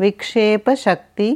विक्षेपशक्ति